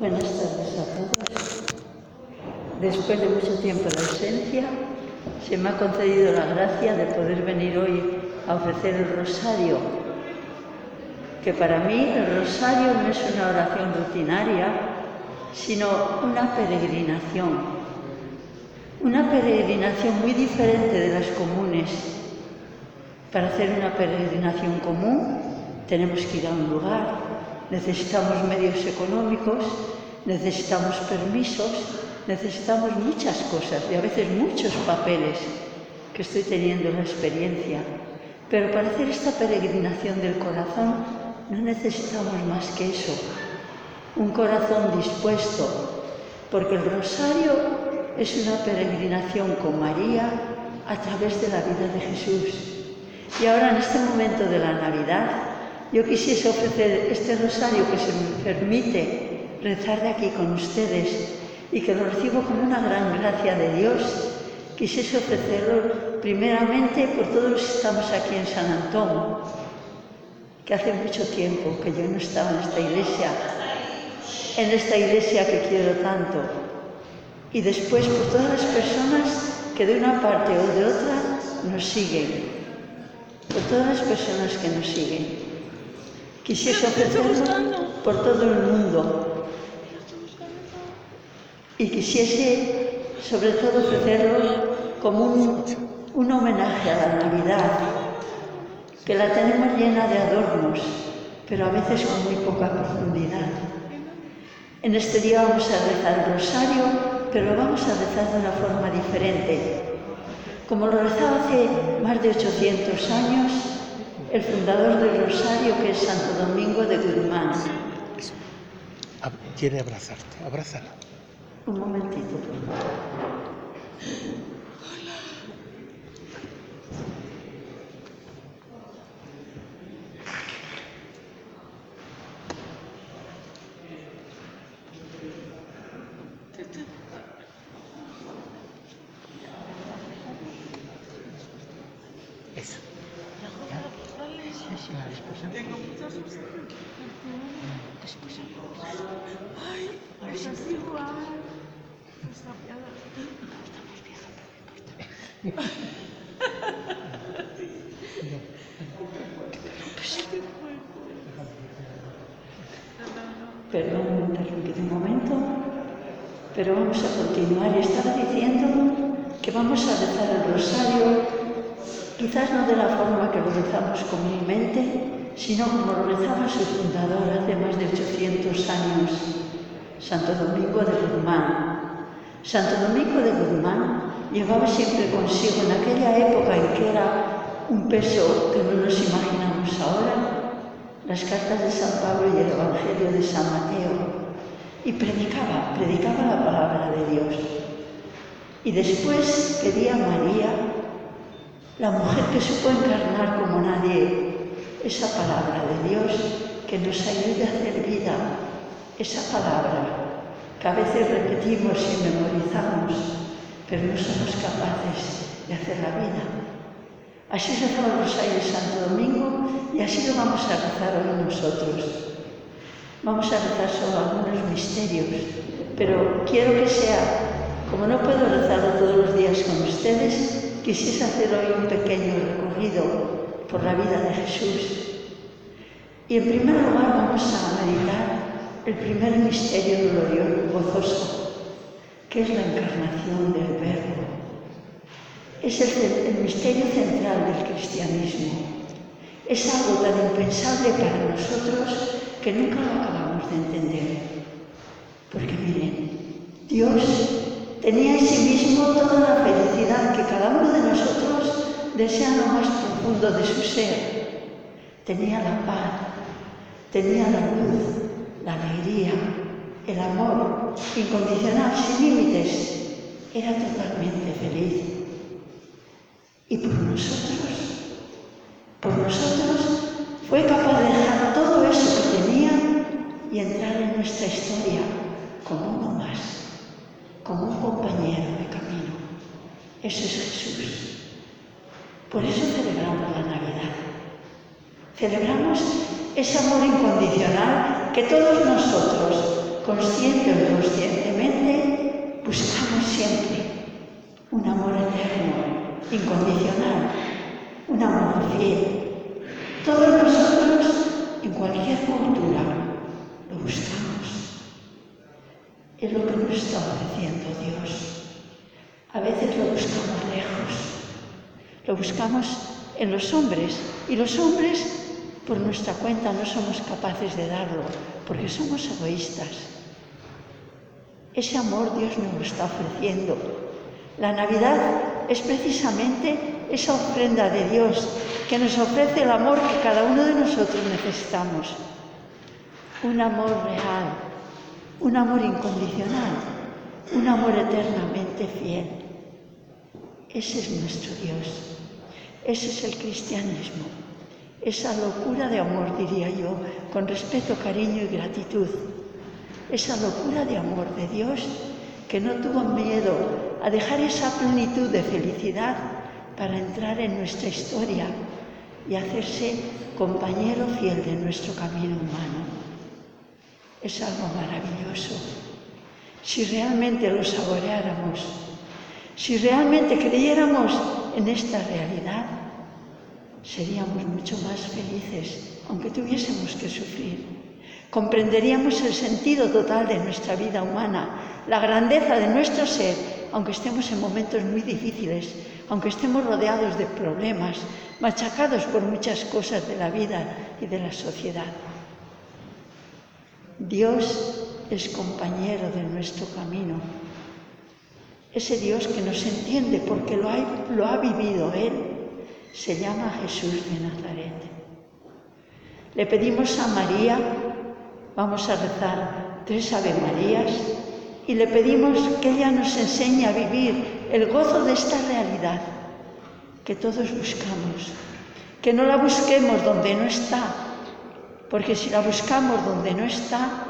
Buenas tardes a todos. Después de mucho tiempo de ausencia, se me ha concedido la gracia de poder venir hoy a ofrecer el rosario, que para mí el rosario no es una oración rutinaria, sino una peregrinación. Una peregrinación muy diferente de las comunes. Para hacer una peregrinación común tenemos que ir a un lugar, necesitamos medios económicos, necesitamos permisos, necesitamos muchas cosas y a veces muchos papeles que estoy teniendo en la experiencia. Pero para hacer esta peregrinación del corazón no necesitamos más que eso, un corazón dispuesto, porque el rosario es una peregrinación con María a través de la vida de Jesús. Y ahora en este momento de la Navidad, Yo quisiese ofrecer este rosario que se me permite rezar de aquí con ustedes y que lo recibo como una gran gracia de Dios. Quisiese ofrecerlo primeramente por todos los que estamos aquí en San Antón, que hace mucho tiempo que yo no estaba en esta iglesia, en esta iglesia que quiero tanto. Y después por todas las personas que de una parte o de otra nos siguen, por todas las personas que nos siguen que se por todo el mundo y quisiese sobre todo ofrecerlo como un, un homenaje a la Navidad, que la tenemos llena de adornos, pero a veces con muy poca profundidad. En este día vamos a rezar el rosario, pero lo vamos a rezar de una forma diferente. Como lo rezaba hace más de 800 años, el fundador del Rosario, que es Santo Domingo de Guzmán. Quiere abrazarte, abrázala. Un momentito, por favor. Eso. Pero vamos a continuar. Estaba diciendo que vamos a rezar el rosario, quizás no de la forma que lo rezamos comúnmente, sino como lo rezaba su fundador hace más de 800 años, Santo Domingo de Guzmán. Santo Domingo de Guzmán llevaba siempre consigo en aquella época en que era un peso que no nos imaginamos ahora, las cartas de San Pablo y el Evangelio de San Mateo y predicaba, predicaba la palabra de Dios. Y después pedía a María, la mujer que supo encarnar como nadie esa palabra de Dios, que nos ayude a hacer vida esa palabra que a veces repetimos y memorizamos, pero no somos capaces de hacer la vida. Así rezaba el Rosario de Santo Domingo y así lo vamos a rezar hoy nosotros. Vamos a rezar só algunos misterios, pero quiero que sea, como no puedo rezarlo todos los días con ustedes, quisiese hacer hoy un pequeño recorrido por la vida de Jesús. Y en primer lugar vamos a meditar el primer misterio glorioso, gozoso, que es la encarnación del Verbo. Es el, el misterio central del que es algo tan impensable para nosotros que nunca lo acabamos de entender. Porque miren, Dios tenía en sí mismo toda la felicidad que cada uno de nosotros desea lo más profundo de su ser. Tenía la paz, tenía la luz, la alegría, el amor incondicional, sin límites. Era totalmente feliz. Y por nosotros por nosotros, fue capaz de dejar todo eso que tenía y entrar en nuestra historia como uno más, como un compañero de camino. Eso es Jesús. Por eso celebramos la Navidad. Celebramos ese amor incondicional que todos nosotros, consciente o inconscientemente, buscamos siempre. Un amor eterno, incondicional, una modificación. Todos nosotros, en cualquier cultura, lo buscamos. Es lo que nos está ofreciendo Dios. A veces lo buscamos lejos, lo buscamos en los hombres y los hombres por nuestra cuenta no somos capaces de darlo porque somos egoístas. Ese amor Dios nos lo está ofreciendo. La Navidad es precisamente esa ofrenda de Dios que nos ofrece el amor que cada uno de nosotros necesitamos. Un amor real, un amor incondicional, un amor eternamente fiel. Ese es nuestro Dios. Ese es el cristianismo. Esa locura de amor, diría yo, con respeto, cariño y gratitud. Esa locura de amor de Dios que no tuvo miedo a dejar esa plenitud de felicidad para entrar en nuestra historia y hacerse compañero fiel de nuestro camino humano. Es algo maravilloso. Si realmente lo saboreáramos, si realmente creyéramos en esta realidad, seríamos mucho más felices, aunque tuviésemos que sufrir. Comprenderíamos el sentido total de nuestra vida humana, la grandeza de nuestro ser, aunque estemos en momentos muy difíciles, aunque estemos rodeados de problemas, machacados por muchas cosas de la vida y de la sociedad. Dios es compañero de nuestro camino. Ese Dios que nos entiende porque lo ha, lo ha vivido Él se llama Jesús de Nazaret. Le pedimos a María, vamos a rezar tres Ave Marías, y le pedimos que ella nos enseñe a vivir el gozo de esta realidad que todos buscamos. Que no la busquemos donde no está, porque si la buscamos donde no está,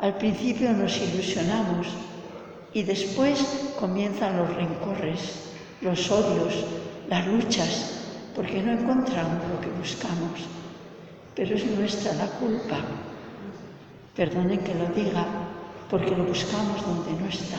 al principio nos ilusionamos y después comienzan los rencores, los odios, las luchas, porque no encontramos lo que buscamos. Pero es nuestra la culpa. Perdonen que lo diga, porque lo buscamos donde no está.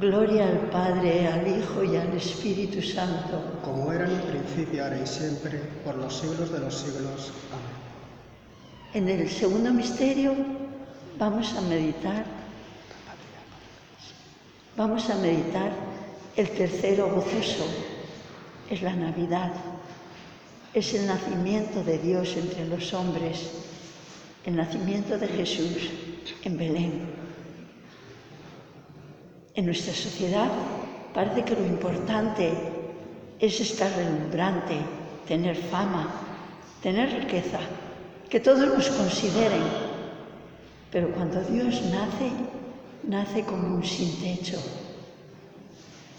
Gloria al Padre, al Hijo y al Espíritu Santo. Como era en el principio, ahora y siempre, por los siglos de los siglos. Amén. En el segundo misterio vamos a meditar, vamos a meditar el tercero gozoso, es la Navidad es el nacimiento de Dios entre los hombres, el nacimiento de Jesús en Belén. En nuestra sociedad parece que lo importante es estar relumbrante, tener fama, tener riqueza, que todos nos consideren. Pero cuando Dios nace, nace como un sin techo.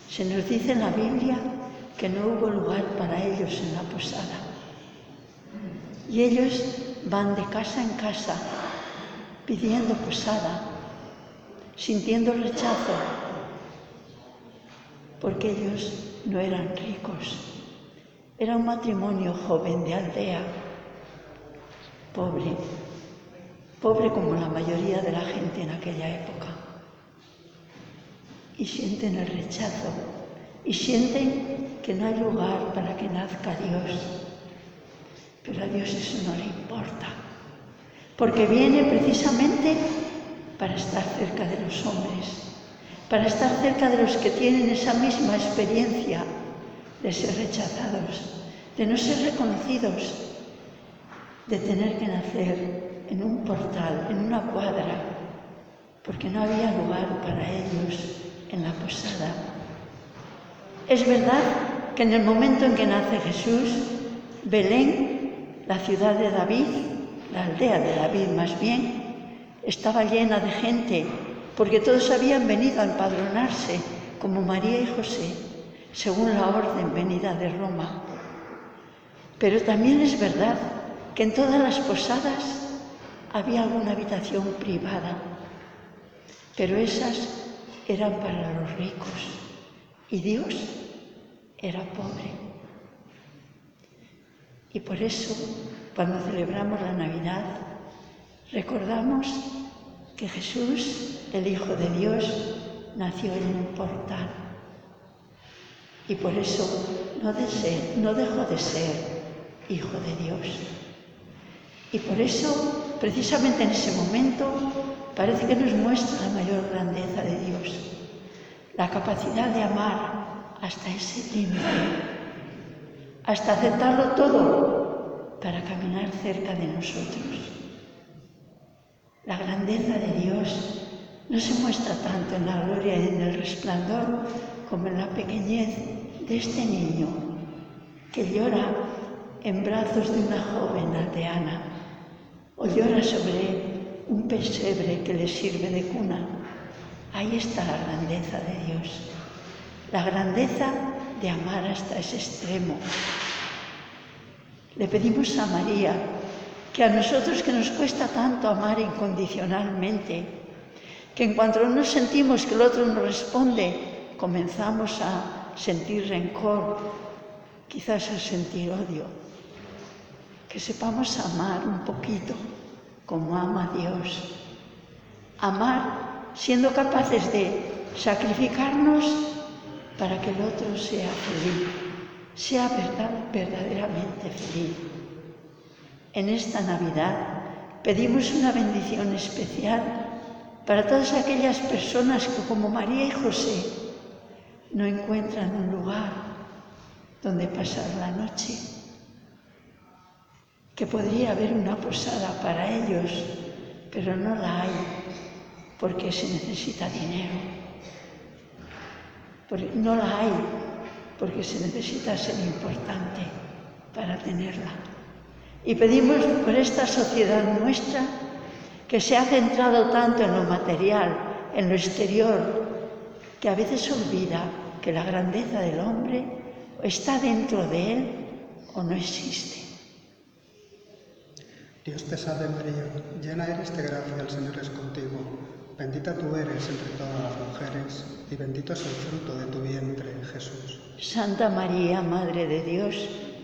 Se nos dice en la Biblia que no hubo lugar para ellos en la posada. Y ellos van de casa en casa pidiendo posada, sintiendo rechazo, porque ellos no eran ricos. Era un matrimonio joven de aldea, pobre, pobre como la mayoría de la gente en aquella época. Y sienten el rechazo y sienten que no hay lugar para que nazca Dios. Pero a Dios eso no le importa, porque viene precisamente para estar cerca de los hombres para estar cerca de los que tienen esa misma experiencia de ser rechazados, de no ser reconocidos, de tener que nacer en un portal, en una cuadra, porque no había lugar para ellos en la posada. Es verdad que en el momento en que nace Jesús, Belén, la ciudad de David, la aldea de David más bien, estaba llena de gente porque todos habían venido a empadronarse como María y José, según la orden venida de Roma. Pero también es verdad que en todas las posadas había alguna habitación privada, pero esas eran para los ricos y Dios era pobre. Y por eso, cuando celebramos la Navidad, recordamos que Jesús, el Hijo de Dios, nació en un portal. Y por eso no, desee, no dejó de ser Hijo de Dios. Y por eso, precisamente en ese momento, parece que nos muestra la mayor grandeza de Dios, la capacidad de amar hasta ese límite, hasta aceptarlo todo para caminar cerca de nosotros. La grandeza de Dios no se muestra tanto en la gloria y en el resplandor como en la pequeñez de este niño que llora en brazos de una joven aldeana o llora sobre un pesebre que le sirve de cuna. Ahí está la grandeza de Dios, la grandeza de amar hasta ese extremo. Le pedimos a María que a nosotros que nos cuesta tanto amar incondicionalmente, que en cuanto nos sentimos que el otro nos responde, comenzamos a sentir rencor, quizás a sentir odio. Que sepamos amar un poquito como ama Dios. Amar siendo capaces de sacrificarnos para que el otro sea feliz, sea verdad, verdaderamente feliz. En esta Navidad pedimos una bendición especial para todas aquellas personas que como María y José no encuentran un lugar donde pasar la noche que podría haber una posada para ellos, pero no la hay porque se necesita dinero. no la hay porque se necesita ser importante para tenerla. Y pedimos por esta sociedad nuestra que se ha centrado tanto en lo material, en lo exterior, que a veces olvida que la grandeza del hombre está dentro de él o no existe. Dios te salve María, llena eres de gracia, el Señor es contigo. Bendita tú eres entre todas las mujeres y bendito es el fruto de tu vientre, Jesús. Santa María, Madre de Dios,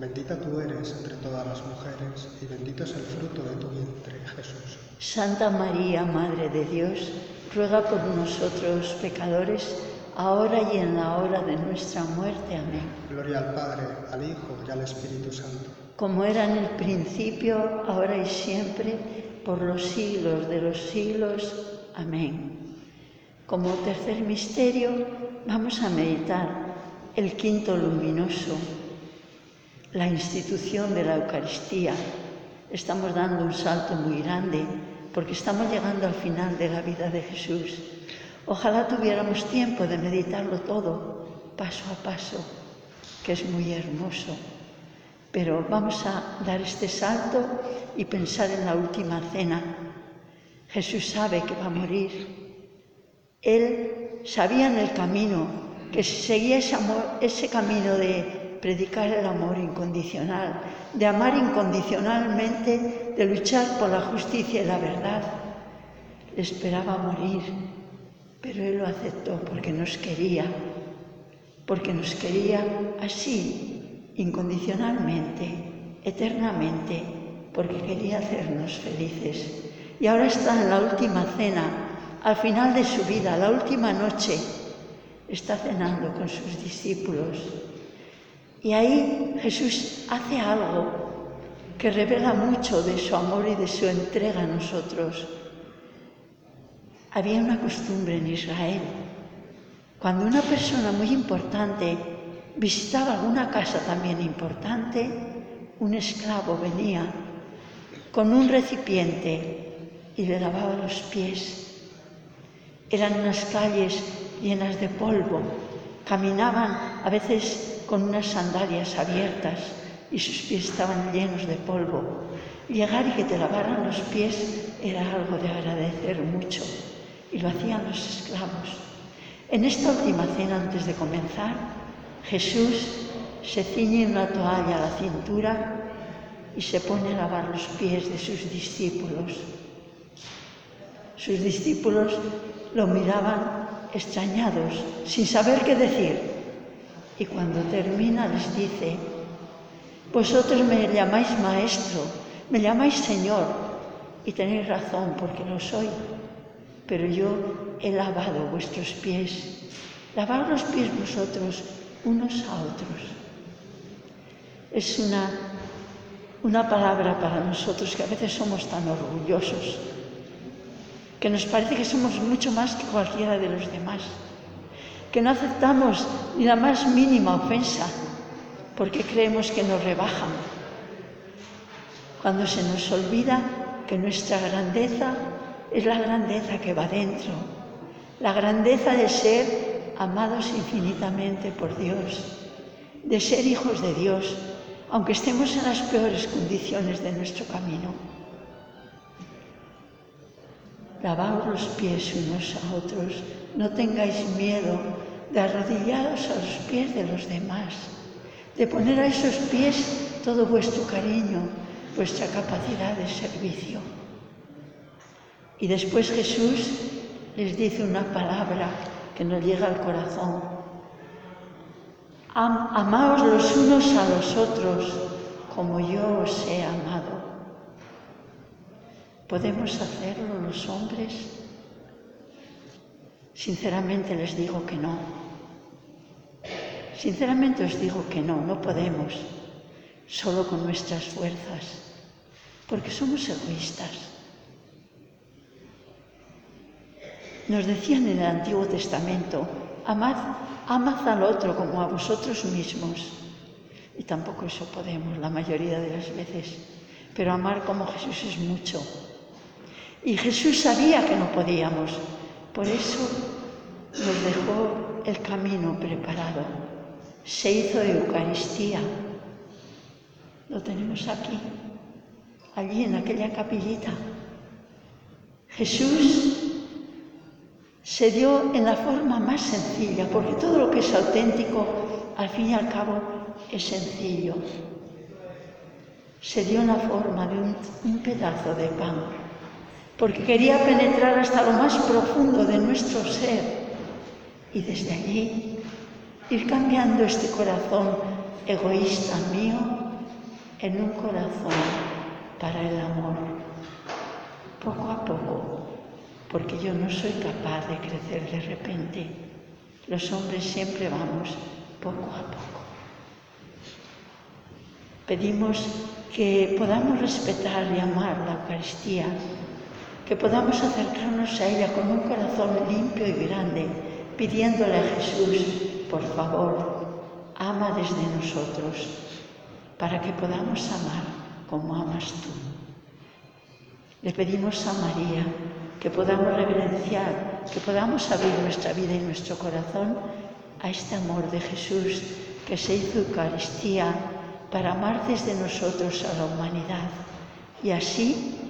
Bendita tú eres entre todas las mujeres y bendito es el fruto de tu vientre, Jesús. Santa María, Madre de Dios, ruega por nosotros pecadores, ahora y en la hora de nuestra muerte. Amén. Gloria al Padre, al Hijo y al Espíritu Santo. Como era en el principio, ahora y siempre, por los siglos de los siglos. Amén. Como tercer misterio vamos a meditar el quinto luminoso, la institución de la Eucaristía. Estamos dando un salto muy grande porque estamos llegando al final de la vida de Jesús. Ojalá tuviéramos tiempo de meditarlo todo, paso a paso, que es muy hermoso. Pero vamos a dar este salto y pensar en la última cena. Jesús sabe que va a morir. Él sabía en el camino que si seguía ese, ese camino de predicar el amor incondicional, de amar incondicionalmente, de luchar por la justicia y la verdad. Le esperaba morir, pero él lo aceptó porque nos quería, porque nos quería así, incondicionalmente, eternamente, porque quería hacernos felices. Y ahora está en la última cena, al final de su vida, la última noche, está cenando con sus discípulos Y ahí Jesús hace algo que revela mucho de su amor y de su entrega a nosotros. Había una costumbre en Israel. Cuando una persona muy importante visitaba alguna casa también importante, un esclavo venía con un recipiente y le lavaba los pies. Eran unas calles llenas de polvo. Caminaban a veces con unas sandalias abiertas y sus pies estaban llenos de polvo. Llegar y que te lavaran los pies era algo de agradecer mucho y lo hacían los esclavos. En esta última cena, antes de comenzar, Jesús se ciñe una toalla a la cintura y se pone a lavar los pies de sus discípulos. Sus discípulos lo miraban extrañados, sin saber qué decir. Y cuando termina les dice, vosotros me llamáis maestro, me llamáis Señor, y tenéis razón porque lo soy, pero yo he lavado vuestros pies. Lavar los pies vosotros unos a otros. Es una, una palabra para nosotros que a veces somos tan orgullosos, que nos parece que somos mucho más que cualquiera de los demás que no aceptamos ni la más mínima ofensa, porque creemos que nos rebajan. Cuando se nos olvida que nuestra grandeza es la grandeza que va dentro, la grandeza de ser amados infinitamente por Dios, de ser hijos de Dios, aunque estemos en las peores condiciones de nuestro camino. Lavaos los pies unos a otros No tengáis miedo de arrodillaros a los pies de los demás, de poner a esos pies todo vuestro cariño, vuestra capacidad de servicio. Y después Jesús les dice una palabra que nos llega al corazón. Am amaos los unos a los otros como yo os he amado. ¿Podemos hacerlo los hombres? Sinceramente les digo que no. Sinceramente os digo que no, no podemos, solo con nuestras fuerzas, porque somos egoístas. Nos decían en el Antiguo Testamento, amad, amad al otro como a vosotros mismos. Y tampoco eso podemos la mayoría de las veces, pero amar como Jesús es mucho. Y Jesús sabía que no podíamos, Por eso nos dejó el camino preparado. Se hizo Eucaristía. Lo tenemos aquí, allí en aquella capillita. Jesús se dio en la forma más sencilla, porque todo lo que es auténtico, al fin y al cabo, es sencillo. Se dio en la forma de un, un pedazo de pan porque quería penetrar hasta lo más profundo de nuestro ser y desde allí ir cambiando este corazón egoísta mío en un corazón para el amor, poco a poco, porque yo no soy capaz de crecer de repente. Los hombres siempre vamos poco a poco. Pedimos que podamos respetar y amar la Eucaristía que podamos acercarnos a ella con un corazón limpio y grande, pidiéndole a Jesús, por favor, ama desde nosotros, para que podamos amar como amas tú. Le pedimos a María que podamos reverenciar, que podamos abrir nuestra vida y nuestro corazón a este amor de Jesús que se hizo Eucaristía para amar desde nosotros a la humanidad y así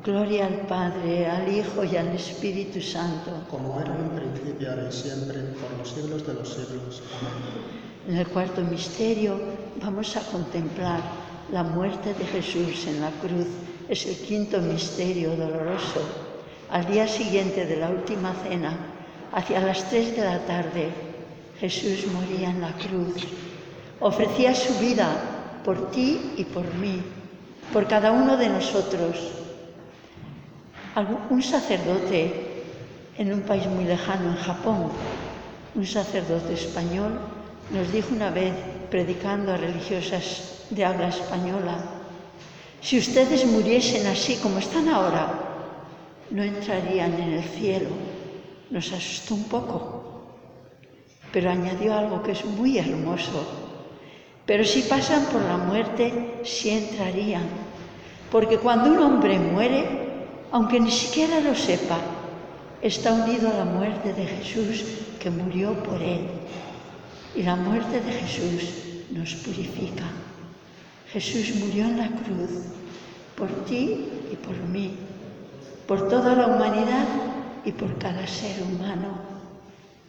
Gloria al Padre, al Hijo y al Espíritu Santo. Como era en un principio, ahora y siempre, por los siglos de los siglos. Amén. En el cuarto misterio vamos a contemplar la muerte de Jesús en la cruz. Es el quinto misterio doloroso. Al día siguiente de la última cena, hacia las tres de la tarde, Jesús moría en la cruz. Ofrecía su vida por ti y por mí, por cada uno de nosotros. Un sacerdote en un país muy lejano, en Japón, un sacerdote español, nos dijo una vez, predicando a religiosas de habla española, si ustedes muriesen así como están ahora, no entrarían en el cielo. Nos asustó un poco, pero añadió algo que es muy hermoso. Pero si pasan por la muerte, sí entrarían. Porque cuando un hombre muere, aunque ni siquiera lo sepa, está unido a la muerte de Jesús que murió por él. Y la muerte de Jesús nos purifica. Jesús murió en la cruz por ti y por mí, por toda la humanidad y por cada ser humano.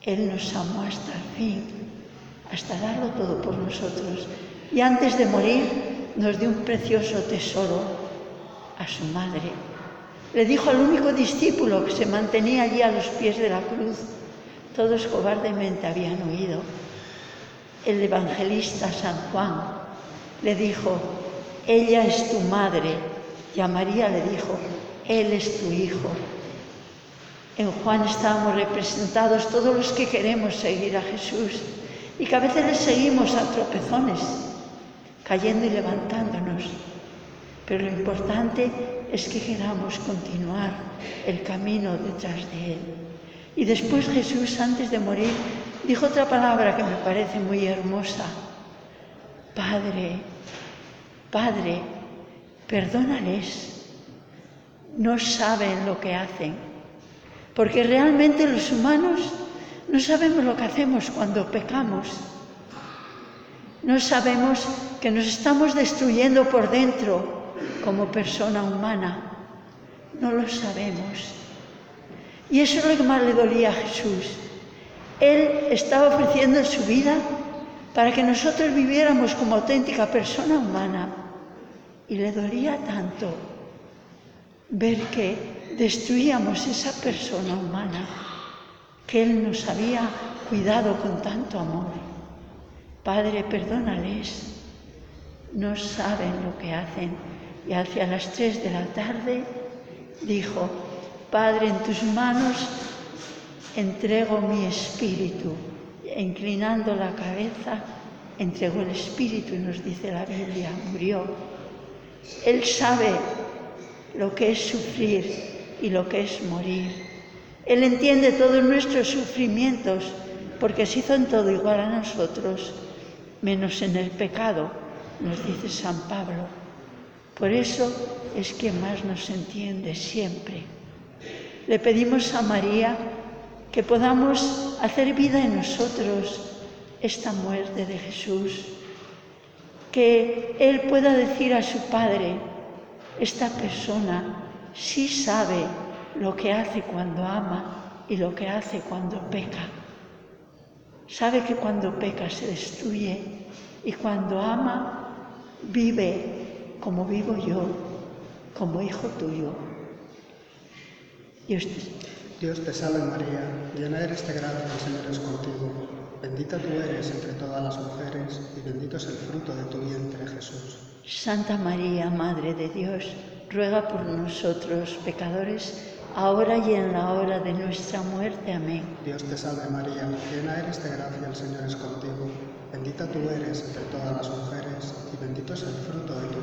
Él nos amó hasta el fin, hasta darlo todo por nosotros. Y antes de morir nos dio un precioso tesoro a su madre. Le dijo al único discípulo que se mantenía allí a los pies de la cruz, todos cobardemente habían huido. El evangelista San Juan le dijo, ella es tu madre, y a María le dijo, él es tu hijo. En Juan estábamos representados todos los que queremos seguir a Jesús y que a veces le seguimos a tropezones, cayendo y levantándonos. Pero lo importante es que queramos continuar el camino detrás de Él. Y después Jesús, antes de morir, dijo otra palabra que me parece muy hermosa. Padre, Padre, perdónales. No saben lo que hacen. Porque realmente los humanos no sabemos lo que hacemos cuando pecamos. No sabemos que nos estamos destruyendo por dentro como persona humana. No lo sabemos. Y eso es lo que más le dolía a Jesús. Él estaba ofreciendo su vida para que nosotros viviéramos como auténtica persona humana. Y le dolía tanto ver que destruíamos esa persona humana que Él nos había cuidado con tanto amor. Padre, perdónales, no saben lo que hacen. Y hacia las tres de la tarde dijo, Padre, en tus manos entrego mi espíritu. E inclinando la cabeza, entregó el espíritu y nos dice la Biblia, murió. Él sabe lo que es sufrir y lo que es morir. Él entiende todos nuestros sufrimientos porque se hizo en todo igual a nosotros, menos en el pecado, nos dice San Pablo. Por eso es que más nos entiende siempre. Le pedimos a María que podamos hacer vida en nosotros esta muerte de Jesús, que Él pueda decir a su Padre, esta persona sí sabe lo que hace cuando ama y lo que hace cuando peca. Sabe que cuando peca se destruye y cuando ama vive como vivo yo, como hijo tuyo. Dios te- Dios te salve María, llena eres de gracia, el Señor es contigo. Bendita tú eres entre todas las mujeres y bendito es el fruto de tu vientre Jesús. Santa María, Madre de Dios, ruega por nosotros pecadores, ahora y en la hora de nuestra muerte. Amén. Dios te salve María, llena eres de gracia, el Señor es contigo. Bendita tú eres entre todas las mujeres y bendito es el fruto de tu.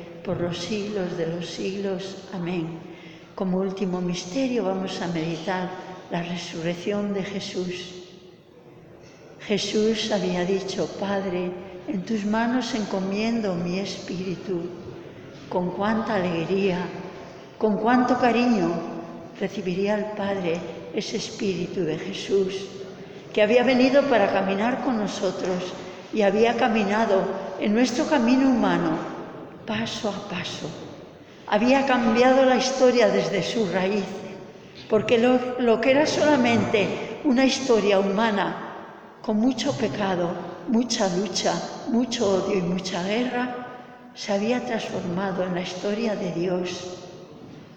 por los siglos de los siglos. Amén. Como último misterio vamos a meditar la resurrección de Jesús. Jesús había dicho, Padre, en tus manos encomiendo mi espíritu. Con cuánta alegría, con cuánto cariño recibiría el Padre ese espíritu de Jesús, que había venido para caminar con nosotros y había caminado en nuestro camino humano paso a paso. Había cambiado la historia desde su raíz, porque lo, que era solamente una historia humana con mucho pecado, mucha lucha, mucho odio y mucha guerra, se había transformado en la historia de Dios,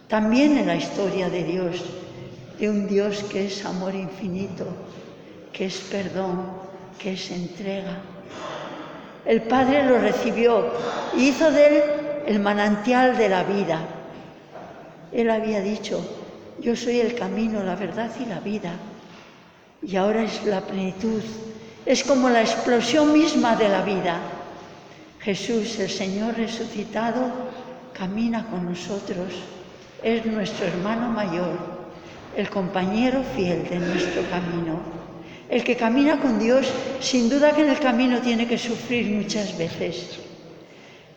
también en la historia de Dios, de un Dios que es amor infinito, que es perdón, que es entrega. El Padre lo recibió y hizo de él el manantial de la vida. Él había dicho, yo soy el camino, la verdad y la vida. Y ahora es la plenitud, es como la explosión misma de la vida. Jesús, el Señor resucitado, camina con nosotros, es nuestro hermano mayor, el compañero fiel de nuestro camino. El que camina con Dios, sin duda que en el camino tiene que sufrir muchas veces,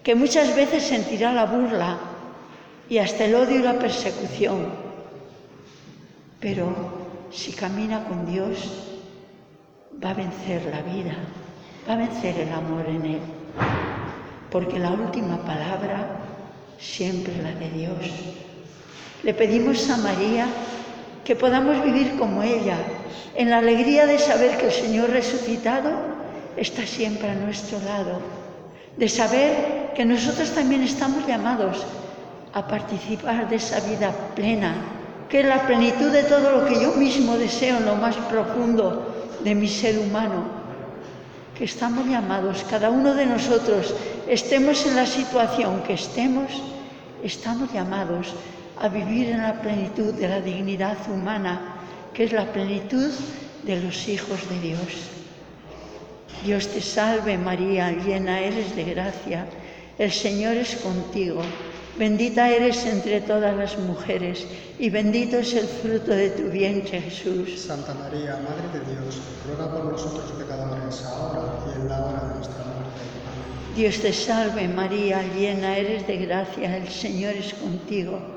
que muchas veces sentirá la burla y hasta el odio y la persecución. Pero si camina con Dios, va a vencer la vida, va a vencer el amor en él, porque la última palabra siempre la de Dios. Le pedimos a María que podamos vivir como ella, en la alegría de saber que el Señor resucitado está siempre a nuestro lado, de saber que nosotros también estamos llamados a participar de esa vida plena, que es la plenitud de todo lo que yo mismo deseo en lo más profundo de mi ser humano, que estamos llamados, cada uno de nosotros, estemos en la situación que estemos, estamos llamados a vivir en la plenitud de la dignidad humana, que es la plenitud de los hijos de Dios. Dios te salve María, llena eres de gracia, el Señor es contigo, bendita eres entre todas las mujeres y bendito es el fruto de tu vientre Jesús. Santa María, Madre de Dios, ruega por nosotros pecadores, ahora y en la hora de nuestra muerte. Amén. Dios te salve María, llena eres de gracia, el Señor es contigo.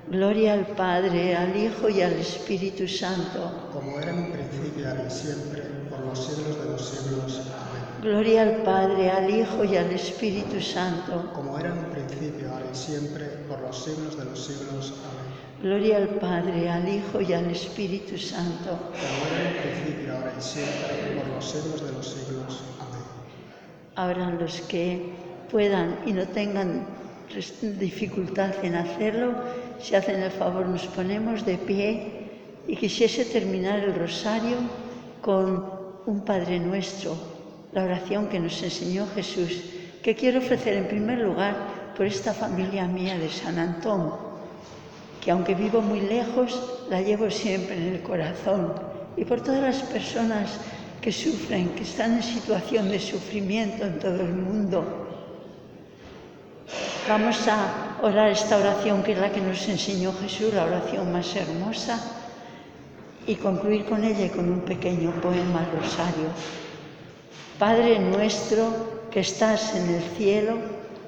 Gloria al Padre, al Hijo y al Espíritu Santo. Como era en un principio, ahora y siempre, por los siglos de los siglos. Amén. Gloria al Padre, al Hijo y al Espíritu Santo. Como era en un principio, ahora y siempre, por los siglos de los siglos. Amén. Gloria al Padre, al Hijo y al Espíritu Santo. Como era en un principio, ahora y siempre, por los siglos de los siglos. Amén. Ahora los que puedan y no tengan dificultad en hacerlo, si hacen el favor nos ponemos de pie y quisiese terminar el rosario con un Padre nuestro, la oración que nos enseñó Jesús, que quiero ofrecer en primer lugar por esta familia mía de San Antón, que aunque vivo muy lejos, la llevo siempre en el corazón, y por todas las personas que sufren, que están en situación de sufrimiento en todo el mundo. Vamos a orar esta oración que es la que nos enseñó Jesús, la oración más hermosa, y concluir con ella y con un pequeño poema al rosario. Padre nuestro que estás en el cielo,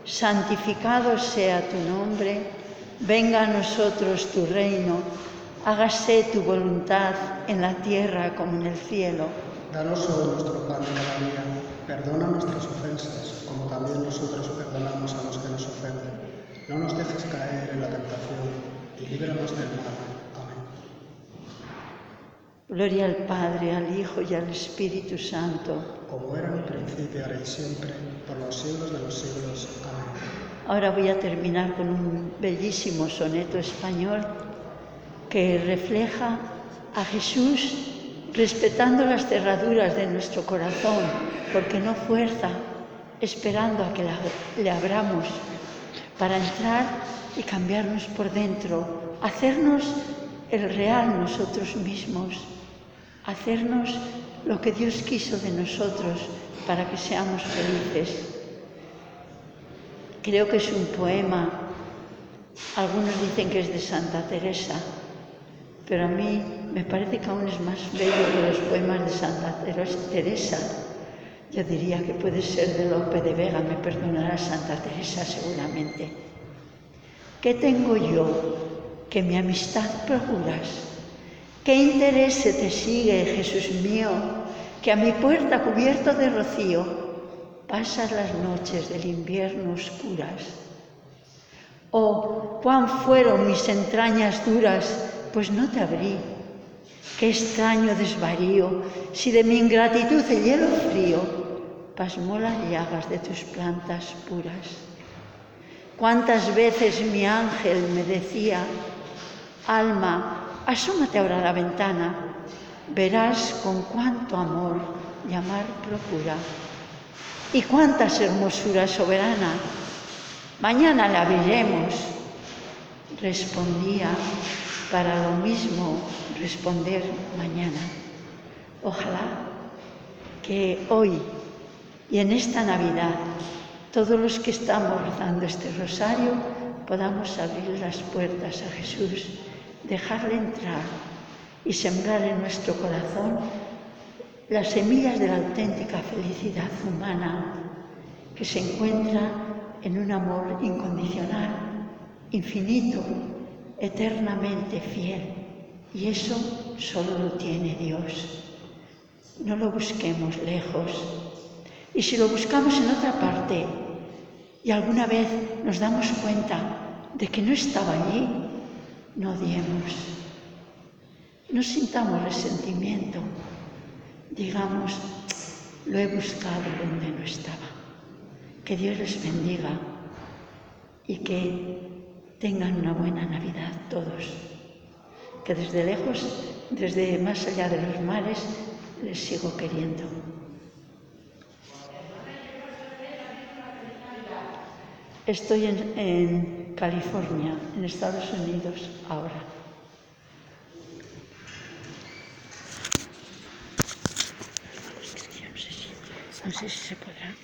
santificado sea tu nombre, venga a nosotros tu reino, hágase tu voluntad en la tierra como en el cielo. Danos hoy nuestro pan de cada día. Perdona nuestras ofensas, como también nosotros perdonamos a los. No nos dejes caer en la tentación y líbranos del mal. Amén. Gloria al Padre, al Hijo y al Espíritu Santo. Como era en el principio, ahora y siempre, por los siglos de los siglos. Amén. Ahora voy a terminar con un bellísimo soneto español que refleja a Jesús respetando las cerraduras de nuestro corazón, porque no fuerza, esperando a que la- le abramos para entrar y cambiarnos por dentro, hacernos el real nosotros mismos, hacernos lo que Dios quiso de nosotros para que seamos felices. Creo que es un poema, algunos dicen que es de Santa Teresa, pero a mí me parece que aún es más bello que los poemas de Santa Teresa Yo diría que puede ser de Lope de Vega, me perdonará Santa Teresa seguramente. ¿Qué tengo yo que mi amistad procuras? ¿Qué interés se te sigue, Jesús mío, que a mi puerta cubierto de rocío pasas las noches del invierno oscuras? Oh, cuán fueron mis entrañas duras, pues no te abrí. Qué extraño desvarío, si de mi ingratitud el hielo frío pasmó las llagas de tus plantas puras. Cuántas veces mi ángel me decía, alma, asómate ahora a la ventana, verás con cuánto amor llamar procura. Y cuántas hermosuras soberana, mañana la veremos, respondía para lo mismo responder mañana. Ojalá que hoy y en esta Navidad todos los que estamos rezando este rosario podamos abrir las puertas a Jesús, dejarle entrar y sembrar en nuestro corazón las semillas de la auténtica felicidad humana que se encuentra en un amor incondicional, infinito, eternamente fiel. Y eso solo lo tiene Dios. No lo busquemos lejos. Y si lo buscamos en otra parte y alguna vez nos damos cuenta de que no estaba allí, no diemos. No sintamos resentimiento. Digamos, lo he buscado donde no estaba. Que Dios les bendiga y que tengan una buena Navidad todos. Que desde lejos, desde más allá de los mares, les sigo queriendo. Estoy en, California, en Estados Unidos, ahora. No sé si se podrá.